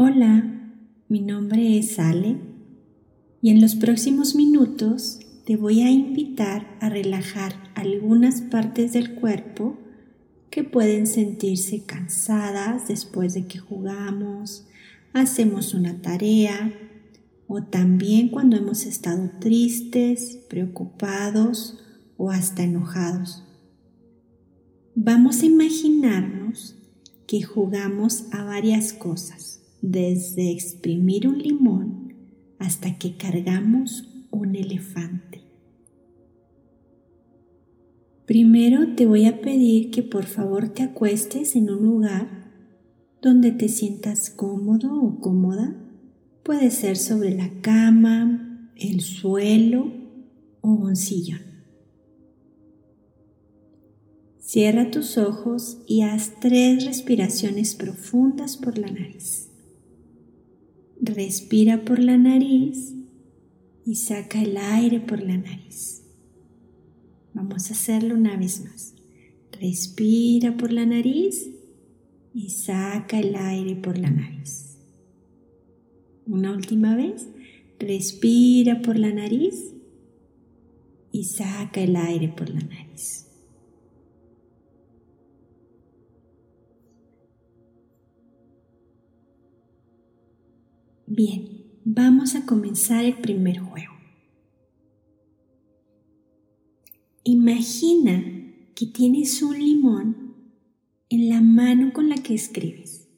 Hola, mi nombre es Ale y en los próximos minutos te voy a invitar a relajar algunas partes del cuerpo que pueden sentirse cansadas después de que jugamos, hacemos una tarea o también cuando hemos estado tristes, preocupados o hasta enojados. Vamos a imaginarnos que jugamos a varias cosas desde exprimir un limón hasta que cargamos un elefante. Primero te voy a pedir que por favor te acuestes en un lugar donde te sientas cómodo o cómoda. Puede ser sobre la cama, el suelo o un sillón. Cierra tus ojos y haz tres respiraciones profundas por la nariz. Respira por la nariz y saca el aire por la nariz. Vamos a hacerlo una vez más. Respira por la nariz y saca el aire por la nariz. Una última vez. Respira por la nariz y saca el aire por la nariz. Bien, vamos a comenzar el primer juego. Imagina que tienes un limón en la mano con la que escribes.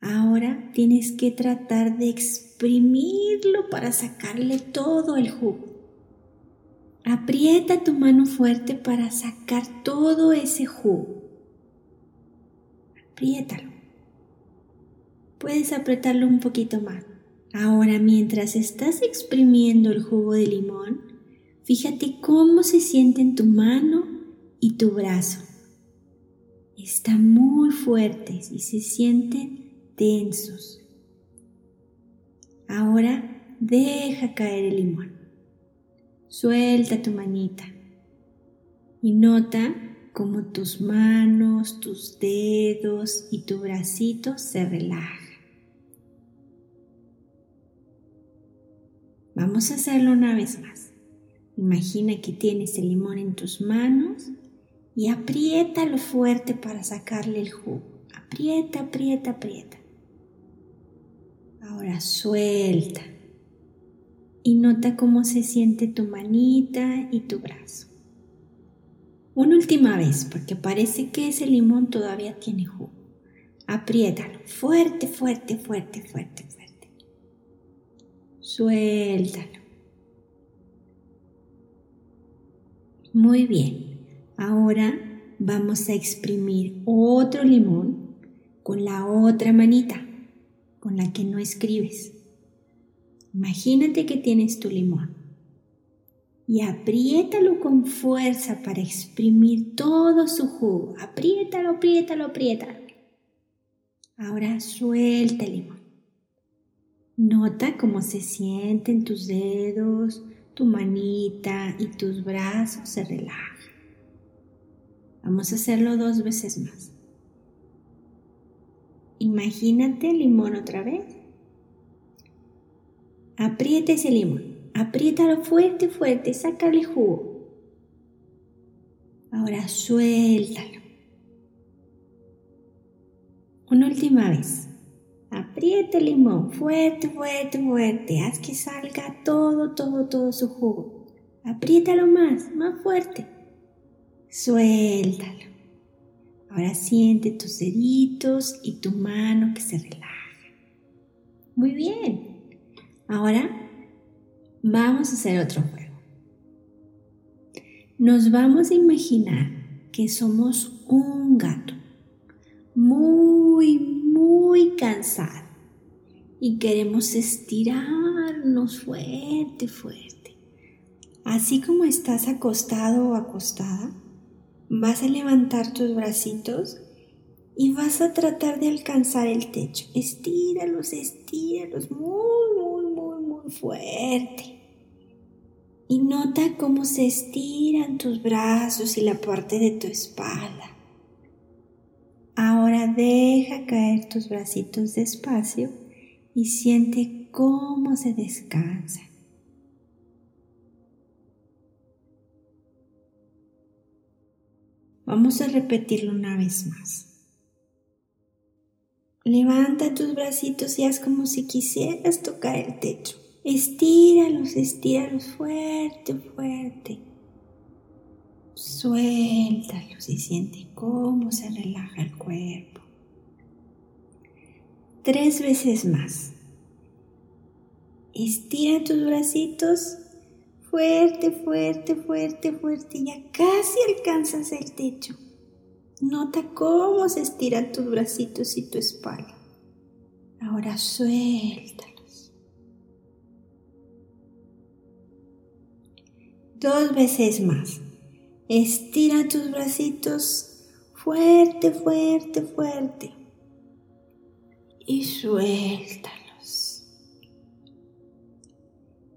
Ahora tienes que tratar de exprimirlo para sacarle todo el jugo. Aprieta tu mano fuerte para sacar todo ese jugo. Apriétalo puedes apretarlo un poquito más. Ahora, mientras estás exprimiendo el jugo de limón, fíjate cómo se siente en tu mano y tu brazo. Están muy fuertes y se sienten tensos. Ahora deja caer el limón. Suelta tu manita y nota cómo tus manos, tus dedos y tu bracito se relajan. Vamos a hacerlo una vez más. Imagina que tienes el limón en tus manos y apriétalo fuerte para sacarle el jugo. Aprieta, aprieta, aprieta. Ahora suelta y nota cómo se siente tu manita y tu brazo. Una última vez, porque parece que ese limón todavía tiene jugo. Apriétalo fuerte, fuerte, fuerte, fuerte, Suéltalo. Muy bien. Ahora vamos a exprimir otro limón con la otra manita, con la que no escribes. Imagínate que tienes tu limón y apriétalo con fuerza para exprimir todo su jugo. Apriétalo, apriétalo, apriétalo. Ahora suelta el limón. Nota cómo se sienten tus dedos, tu manita y tus brazos se relajan. Vamos a hacerlo dos veces más. Imagínate el limón otra vez. Aprieta ese limón. Apriétalo fuerte, fuerte. Sácale jugo. Ahora suéltalo. Una última vez. Aprieta el limón fuerte, fuerte, fuerte. Haz que salga todo, todo, todo su jugo. Apriétalo más, más fuerte. Suéltalo. Ahora siente tus deditos y tu mano que se relaja. Muy bien. Ahora vamos a hacer otro juego. Nos vamos a imaginar que somos un gato muy, muy cansado y queremos estirarnos fuerte, fuerte. Así como estás acostado o acostada, vas a levantar tus bracitos y vas a tratar de alcanzar el techo. Estíralos, estíralos muy, muy, muy, muy fuerte. Y nota cómo se estiran tus brazos y la parte de tu espalda. Ahora deja caer tus bracitos despacio y siente cómo se descansa. Vamos a repetirlo una vez más. Levanta tus bracitos y haz como si quisieras tocar el techo. Estíralos, estíralos fuerte, fuerte. Suéltalos y siente cómo se relaja el cuerpo. Tres veces más. Estira tus bracitos fuerte, fuerte, fuerte, fuerte. Ya casi alcanzas el techo. Nota cómo se estiran tus bracitos y tu espalda. Ahora suéltalos. Dos veces más. Estira tus bracitos fuerte, fuerte, fuerte. Y suéltalos.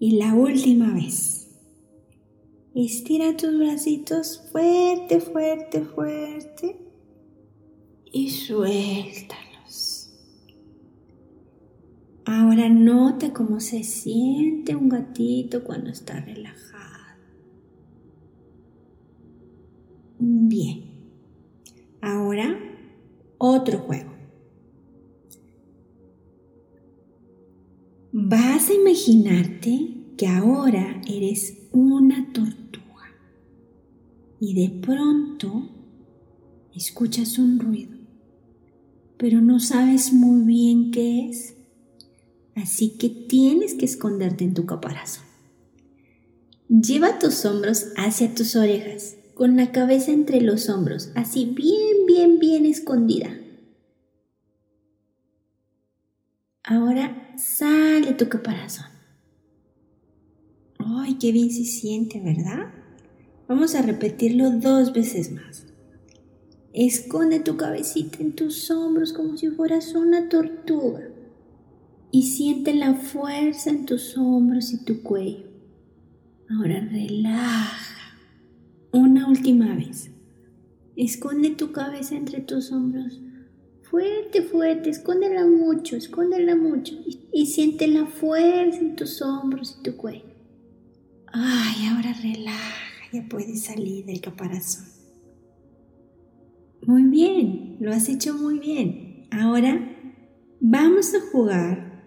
Y la última vez. Estira tus bracitos fuerte, fuerte, fuerte. Y suéltalos. Ahora nota cómo se siente un gatito cuando está relajado. Bien. Ahora, otro juego. Vas a imaginarte que ahora eres una tortuga y de pronto escuchas un ruido, pero no sabes muy bien qué es, así que tienes que esconderte en tu caparazón. Lleva tus hombros hacia tus orejas con la cabeza entre los hombros, así bien, bien, bien escondida. Ahora sale tu caparazón. ¡Ay, qué bien se siente, ¿verdad? Vamos a repetirlo dos veces más. Esconde tu cabecita en tus hombros como si fueras una tortuga y siente la fuerza en tus hombros y tu cuello. Ahora relaja una última vez. Esconde tu cabeza entre tus hombros. Fuerte, fuerte, escóndela mucho, escóndela mucho. Y, siente la fuerza en tus hombros y tu cuello. Ay, ahora relaja, ya puedes salir del caparazón. Muy bien, lo has hecho muy bien. Ahora vamos a jugar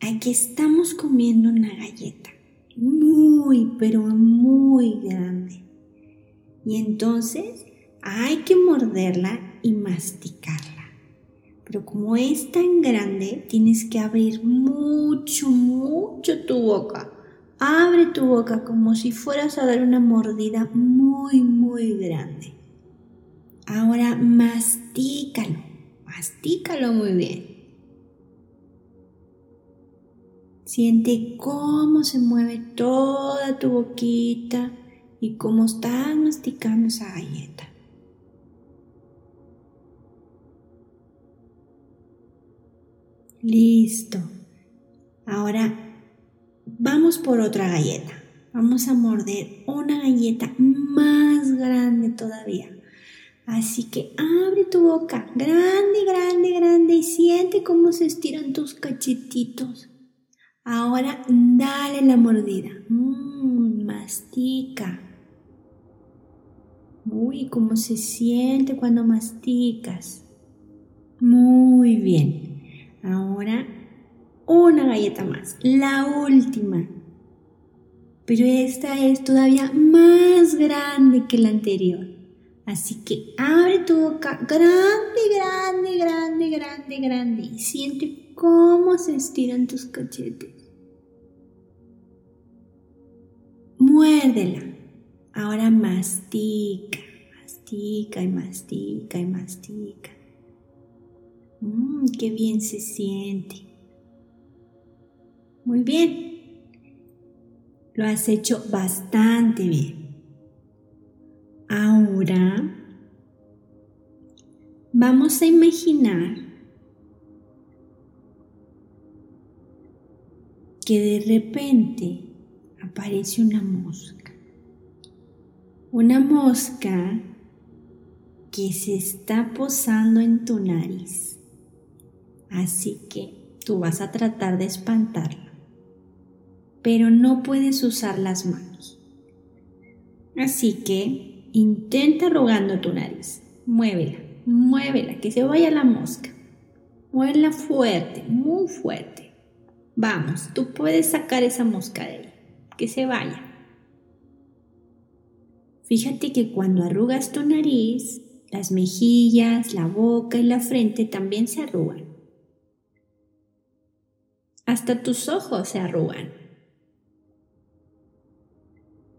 a que estamos comiendo una galleta. Muy, pero muy grande. Y entonces hay que morderla y masticarla. Pero como es tan grande, tienes que abrir mucho, mucho tu boca. Abre tu boca como si fueras a dar una mordida muy, muy grande. Ahora mastícalo, mastícalo muy bien. Siente cómo se mueve toda tu boquita y cómo estás masticando esa galleta. Listo. Ahora vamos por otra galleta. Vamos a morder una galleta más grande todavía. Así que abre tu boca, grande, grande, grande, y siente cómo se estiran tus cachetitos. Ahora dale la mordida. Mmm, mastica. Uy, cómo se siente cuando masticas. Muy bien. Ahora una galleta más, la última. Pero esta es todavía más grande que la anterior. Así que abre tu boca grande, grande, grande, grande, grande y siente cómo se estiran tus cachetes. Muérdela. Ahora mastica, mastica y mastica y mastica. Mmm, qué bien se siente. Muy bien. Lo has hecho bastante bien. Ahora vamos a imaginar que de repente aparece una mosca una mosca que se está posando en tu nariz. Así que tú vas a tratar de espantarla. Pero no puedes usar las manos. Así que intenta rogando tu nariz. Muévela, muévela, que se vaya la mosca. Muévela fuerte, muy fuerte. Vamos, tú puedes sacar esa mosca de ahí. Que se vaya. Fíjate que cuando arrugas tu nariz, las mejillas, la boca y la frente también se arrugan. Hasta tus ojos se arrugan.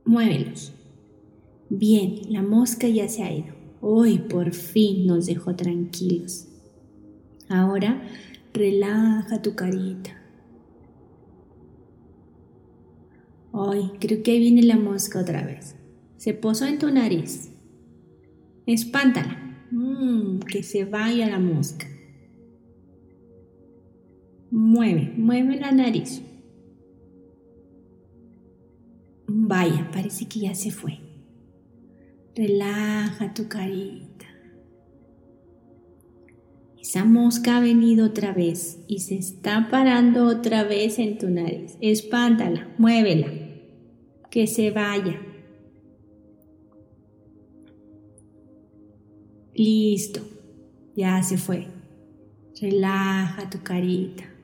Muévelos. Bien, la mosca ya se ha ido. Hoy por fin nos dejó tranquilos. Ahora relaja tu carita. Hoy creo que ahí viene la mosca otra vez. Se posó en tu nariz. Espántala. Mm, que se vaya la mosca. Mueve, mueve la nariz. Vaya, parece que ya se fue. Relaja tu carita. Esa mosca ha venido otra vez y se está parando otra vez en tu nariz. Espántala, muévela. Que se vaya. Listo, ya se fue. Relaja tu carita.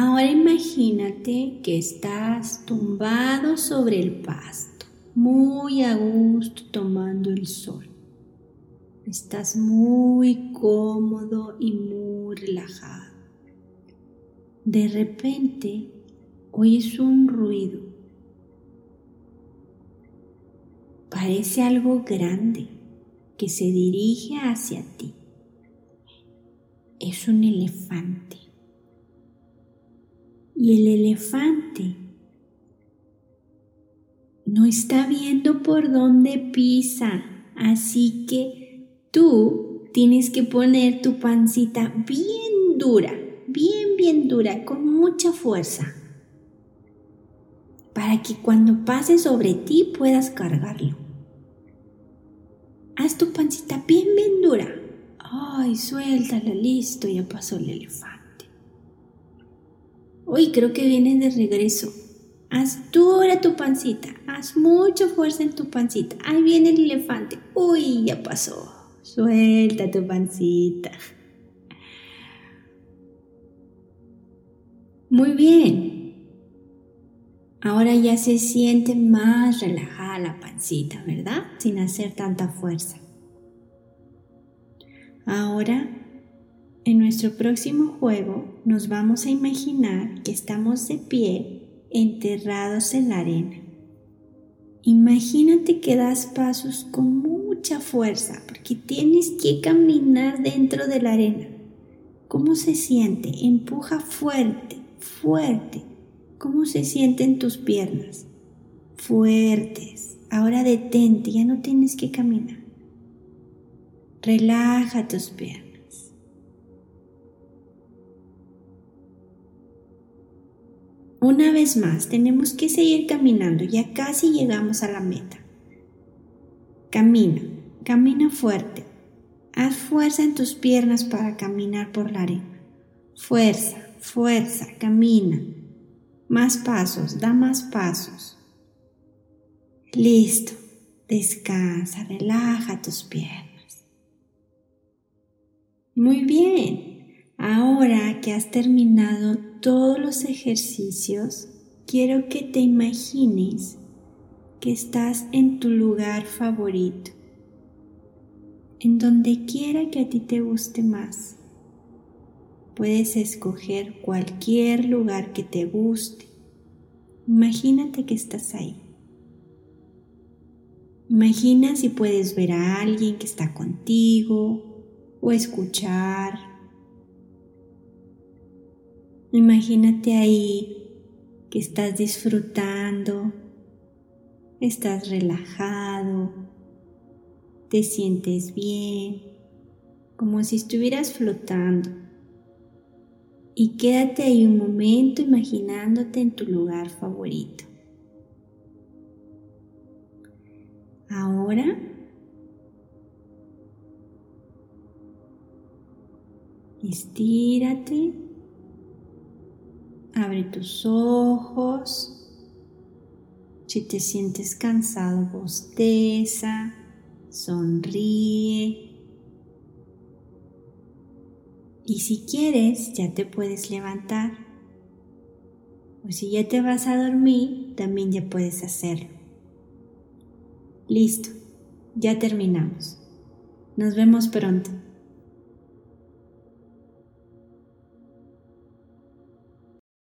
Ahora imagínate que estás tumbado sobre el pasto, muy a gusto tomando el sol. Estás muy cómodo y muy relajado. De repente oyes un ruido Parece algo grande que se dirige hacia ti. Es un elefante. Y el elefante no está viendo por dónde pisa. Así que tú tienes que poner tu pancita bien dura, bien, bien dura, con mucha fuerza para que cuando pase sobre ti puedas cargarlo. Haz tu pancita bien, bien dura. Ay, suéltala, listo, ya pasó el elefante. Uy, creo que viene de regreso. Haz dura tu pancita, haz mucha fuerza en tu pancita. Ahí viene el elefante. Uy, ya pasó. Suelta tu pancita. Muy bien, Ahora ya se siente más relajada la pancita, ¿verdad? Sin hacer tanta fuerza. Ahora, en nuestro próximo juego, nos vamos a imaginar que estamos de pie, enterrados en la arena. Imagínate que das pasos con mucha fuerza porque tienes que caminar dentro de la arena. ¿Cómo se siente? Empuja fuerte, fuerte ¿Cómo se sienten tus piernas? Fuertes. Ahora detente, ya no tienes que caminar. Relaja tus piernas. Una vez más, tenemos que seguir caminando, ya casi llegamos a la meta. Camina, camina fuerte. Haz fuerza en tus piernas para caminar por la arena. Fuerza, fuerza, camina. Más pasos, da más pasos. Listo. Descansa, relaja tus piernas. Muy bien. Ahora que has terminado todos los ejercicios, quiero que te imagines que estás en tu lugar favorito, en donde quiera que a ti te guste más. Puedes escoger cualquier lugar que te guste. Imagínate que estás ahí. Imagina si puedes ver a alguien que está contigo o escuchar. Imagínate ahí que estás disfrutando, estás relajado, te sientes bien, como si estuvieras flotando y quédate ahí un momento imaginándote en tu lugar favorito. Ahora estírate, abre tus ojos. Si te sientes cansado, bosteza, sonríe. Y si quieres, ya te puedes levantar. O si ya te vas a dormir, también ya puedes hacerlo. Listo, ya terminamos. Nos vemos pronto.